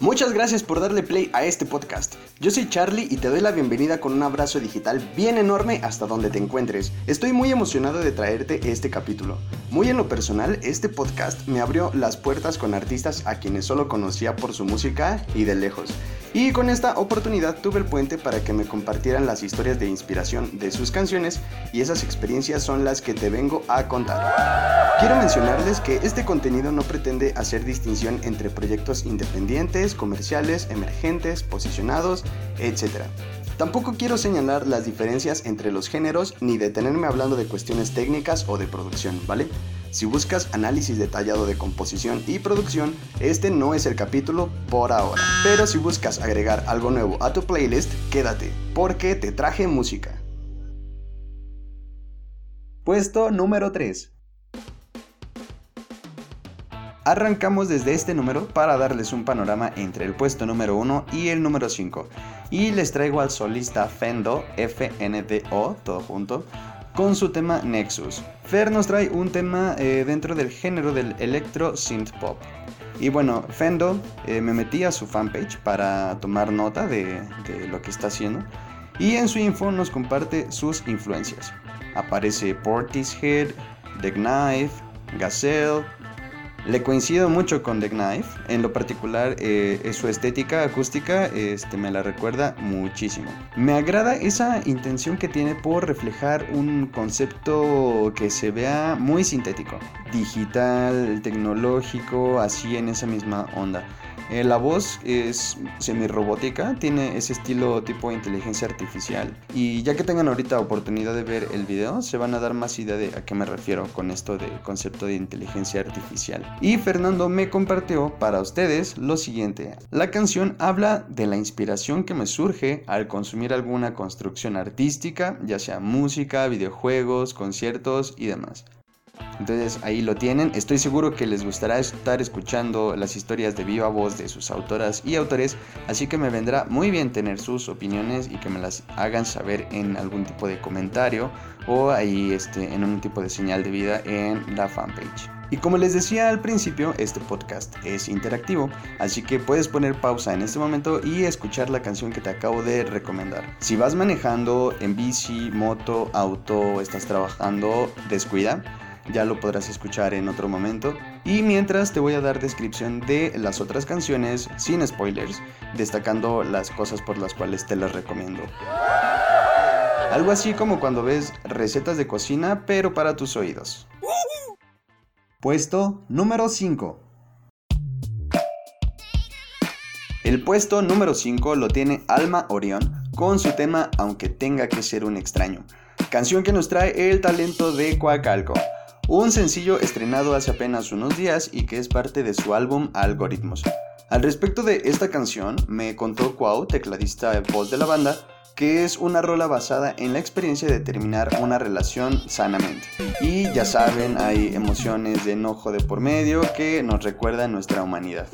Muchas gracias por darle play a este podcast. Yo soy Charlie y te doy la bienvenida con un abrazo digital bien enorme hasta donde te encuentres. Estoy muy emocionado de traerte este capítulo. Muy en lo personal, este podcast me abrió las puertas con artistas a quienes solo conocía por su música y de lejos. Y con esta oportunidad tuve el puente para que me compartieran las historias de inspiración de sus canciones y esas experiencias son las que te vengo a contar. Quiero mencionarles que este contenido no pretende hacer distinción entre proyectos independientes, comerciales, emergentes, posicionados, etc. Tampoco quiero señalar las diferencias entre los géneros ni detenerme hablando de cuestiones técnicas o de producción, ¿vale? Si buscas análisis detallado de composición y producción, este no es el capítulo por ahora. Pero si buscas agregar algo nuevo a tu playlist, quédate, porque te traje música. Puesto número 3. Arrancamos desde este número para darles un panorama entre el puesto número 1 y el número 5. Y les traigo al solista Fendo, FNDO, todo junto, con su tema Nexus. Fer nos trae un tema eh, dentro del género del electro synth pop. Y bueno, Fendo eh, me metí a su fanpage para tomar nota de, de lo que está haciendo. Y en su info nos comparte sus influencias. Aparece Portishead, The Knife, Gazelle, le coincido mucho con The Knife, en lo particular eh, su estética acústica este, me la recuerda muchísimo. Me agrada esa intención que tiene por reflejar un concepto que se vea muy sintético, digital, tecnológico, así en esa misma onda. Eh, la voz es semi-robótica, tiene ese estilo tipo inteligencia artificial. Y ya que tengan ahorita oportunidad de ver el video, se van a dar más idea de a qué me refiero con esto del concepto de inteligencia artificial. Y Fernando me compartió para ustedes lo siguiente. La canción habla de la inspiración que me surge al consumir alguna construcción artística, ya sea música, videojuegos, conciertos y demás. Entonces ahí lo tienen. Estoy seguro que les gustará estar escuchando las historias de viva voz de sus autoras y autores. Así que me vendrá muy bien tener sus opiniones y que me las hagan saber en algún tipo de comentario o ahí este, en un tipo de señal de vida en la fanpage. Y como les decía al principio, este podcast es interactivo, así que puedes poner pausa en este momento y escuchar la canción que te acabo de recomendar. Si vas manejando en bici, moto, auto, estás trabajando, descuida ya lo podrás escuchar en otro momento. Y mientras te voy a dar descripción de las otras canciones sin spoilers, destacando las cosas por las cuales te las recomiendo. Algo así como cuando ves recetas de cocina, pero para tus oídos. Puesto número 5. El puesto número 5 lo tiene Alma Orión con su tema Aunque tenga que ser un extraño, canción que nos trae el talento de Coacalco un sencillo estrenado hace apenas unos días y que es parte de su álbum Algoritmos. Al respecto de esta canción, me contó Cuau, tecladista voz de la banda, que es una rola basada en la experiencia de terminar una relación sanamente. Y ya saben, hay emociones de enojo de por medio que nos recuerdan nuestra humanidad.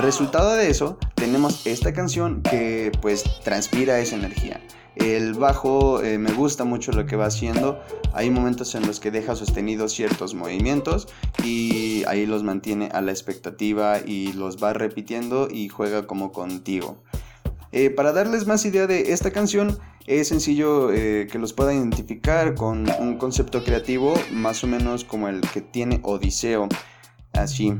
Resultado de eso, tenemos esta canción que pues transpira esa energía. El bajo eh, me gusta mucho lo que va haciendo. Hay momentos en los que deja sostenidos ciertos movimientos y ahí los mantiene a la expectativa y los va repitiendo y juega como contigo. Eh, para darles más idea de esta canción, es sencillo eh, que los pueda identificar con un concepto creativo más o menos como el que tiene Odiseo. Así.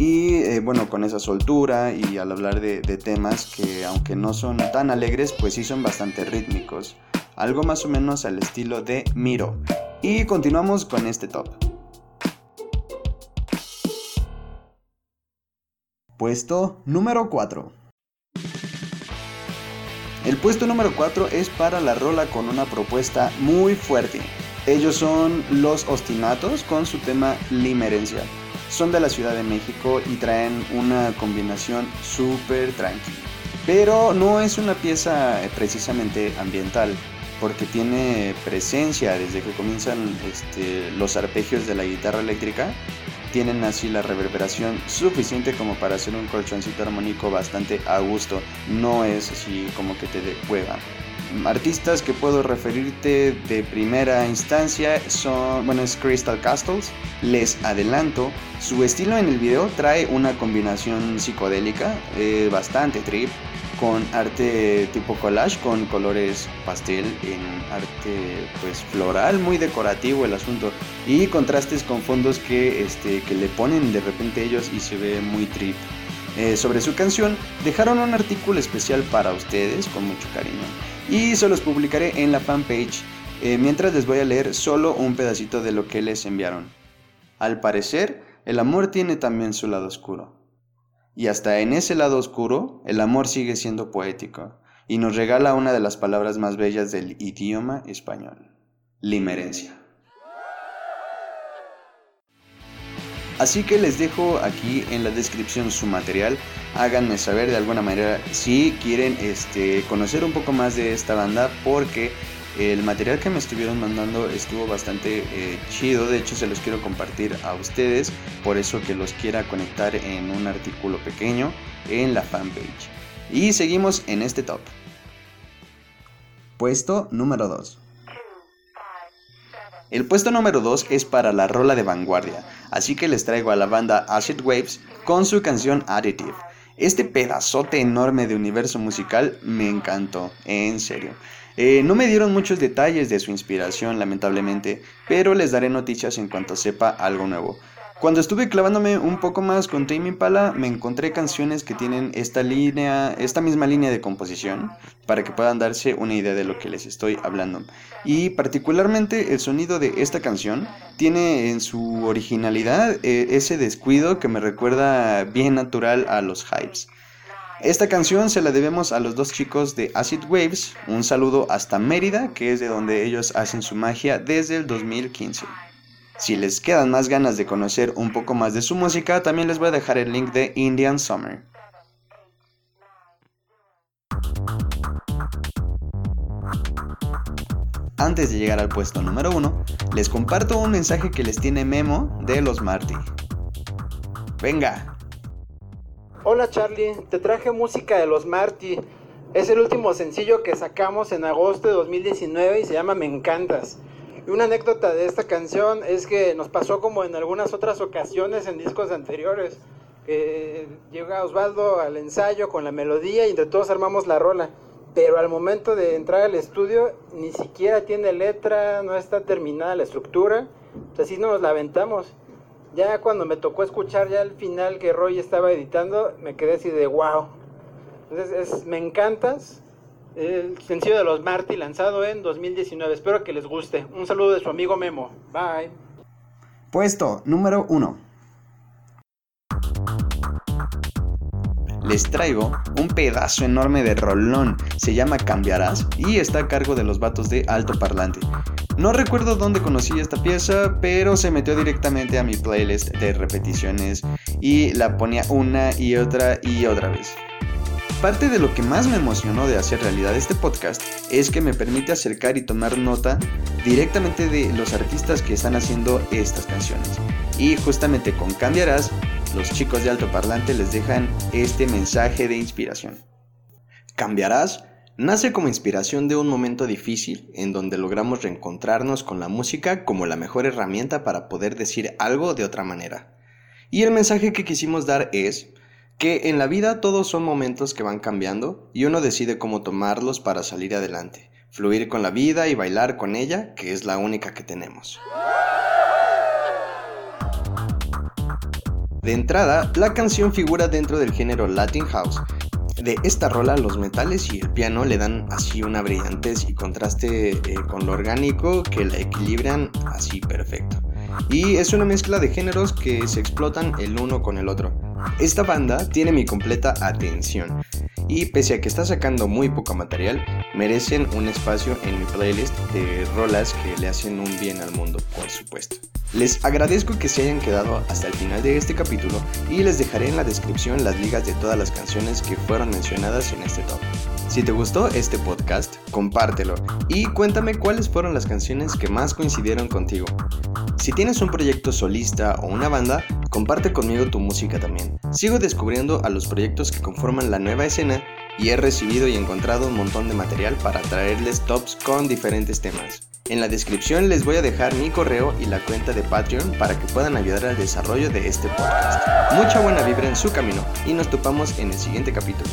Y eh, bueno, con esa soltura y al hablar de, temas que aunque no son tan alegres, pues sí son bastante rítmicos. Algo más o menos al estilo de Miro. Y continuamos con este top. Puesto número 4. El puesto número 4 es para la rola con una propuesta muy fuerte. Ellos son Los Ostinatos con su tema Limerencia son de la Ciudad de México y traen una combinación súper tranquila. Pero no es una pieza eh, precisamente ambiental, porque tiene presencia desde que comienzan este, los arpegios de la guitarra eléctrica. Tienen así la reverberación suficiente como para hacer un colchoncito armónico bastante a gusto. No es así como que te de artistas que puedo referirte de primera instancia son, bueno, es Crystal Castles. Les adelanto, su estilo en el video trae una combinación psicodélica, eh, bastante trip, con arte tipo collage, con colores pastel, en arte pues floral, muy decorativo el asunto, y contrastes con fondos que, este, que le ponen de repente ellos y se ve muy trip. Eh, sobre su canción, dejaron un artículo especial para ustedes con mucho cariño y se los publicaré en la fanpage eh, mientras les voy a leer solo un pedacito de lo que les enviaron. Al parecer, el amor tiene también su lado oscuro. Y hasta en ese lado oscuro, el amor sigue siendo poético y nos regala una de las palabras más bellas del idioma español, limerencia. Así que les dejo aquí en la descripción su material. Háganme saber de alguna manera si quieren este, conocer un poco más de esta banda porque el material que me estuvieron mandando estuvo bastante eh, chido. De hecho se los quiero compartir a ustedes. Por eso que los quiera conectar en un artículo pequeño en la fanpage. Y seguimos en este top. Puesto número 2. El puesto número 2 es para la rola de vanguardia, así que les traigo a la banda Acid Waves con su canción Additive. Este pedazote enorme de universo musical me encantó, en serio. Eh, no me dieron muchos detalles de su inspiración, lamentablemente, pero les daré noticias en cuanto sepa algo nuevo. Cuando estuve clavándome un poco más con Tame Impala, me encontré canciones que tienen esta línea, esta misma línea de composición, para que puedan darse una idea de lo que les estoy hablando. Y particularmente el sonido de esta canción tiene en su originalidad eh, ese descuido que me recuerda bien natural a los hypes. Esta canción se la debemos a los dos chicos de Acid Waves, un saludo hasta Mérida, que es de donde ellos hacen su magia desde el 2015. Si les quedan más ganas de conocer un poco más de su música, también les voy a dejar el link de Indian Summer. Antes de llegar al puesto número 1, les comparto un mensaje que les tiene Memo de los Marty. Venga. Hola Charlie, te traje música de los Marty. Es el último sencillo que sacamos en agosto de 2019 y se llama Me Encantas. Una anécdota de esta canción es que nos pasó como en algunas otras ocasiones en discos anteriores. Que llega Osvaldo al ensayo con la melodía y entre todos armamos la rola. Pero al momento de entrar al estudio ni siquiera tiene letra, no está terminada la estructura. Pues así nos la aventamos. Ya cuando me tocó escuchar ya el final que Roy estaba editando, me quedé así de wow. Entonces es, me encantas el sencillo de los Marty lanzado en 2019. Espero que les guste. Un saludo de su amigo Memo. Bye. Puesto número 1. Les traigo un pedazo enorme de rolón. Se llama Cambiarás y está a cargo de los vatos de Alto Parlante. No recuerdo dónde conocí esta pieza, pero se metió directamente a mi playlist de repeticiones y la ponía una y otra y otra vez. Parte de lo que más me emocionó de hacer realidad este podcast es que me permite acercar y tomar nota directamente de los artistas que están haciendo estas canciones. Y justamente con Cambiarás, los chicos de alto parlante les dejan este mensaje de inspiración. Cambiarás nace como inspiración de un momento difícil en donde logramos reencontrarnos con la música como la mejor herramienta para poder decir algo de otra manera. Y el mensaje que quisimos dar es, que en la vida todos son momentos que van cambiando y uno decide cómo tomarlos para salir adelante, fluir con la vida y bailar con ella, que es la única que tenemos. De entrada, la canción figura dentro del género Latin House. De esta rola, los metales y el piano le dan así una brillantez y contraste eh, con lo orgánico que la equilibran así perfecto. Y es una mezcla de géneros que se explotan el uno con el otro. Esta banda tiene mi completa atención y pese a que está sacando muy poco material, merecen un espacio en mi playlist de rolas que le hacen un bien al mundo, por supuesto. Les agradezco que se hayan quedado hasta el final de este capítulo y les dejaré en la descripción las ligas de todas las canciones que fueron mencionadas en este top. Si te gustó este podcast, compártelo y cuéntame cuáles fueron las canciones que más coincidieron contigo. Si tienes un proyecto solista o una banda, comparte conmigo tu música también. Sigo descubriendo a los proyectos que conforman la nueva escena y he recibido y encontrado un montón de material para traerles tops con diferentes temas. En la descripción les voy a dejar mi correo y la cuenta de Patreon para que puedan ayudar al desarrollo de este podcast. Mucha buena vibra en su camino y nos topamos en el siguiente capítulo.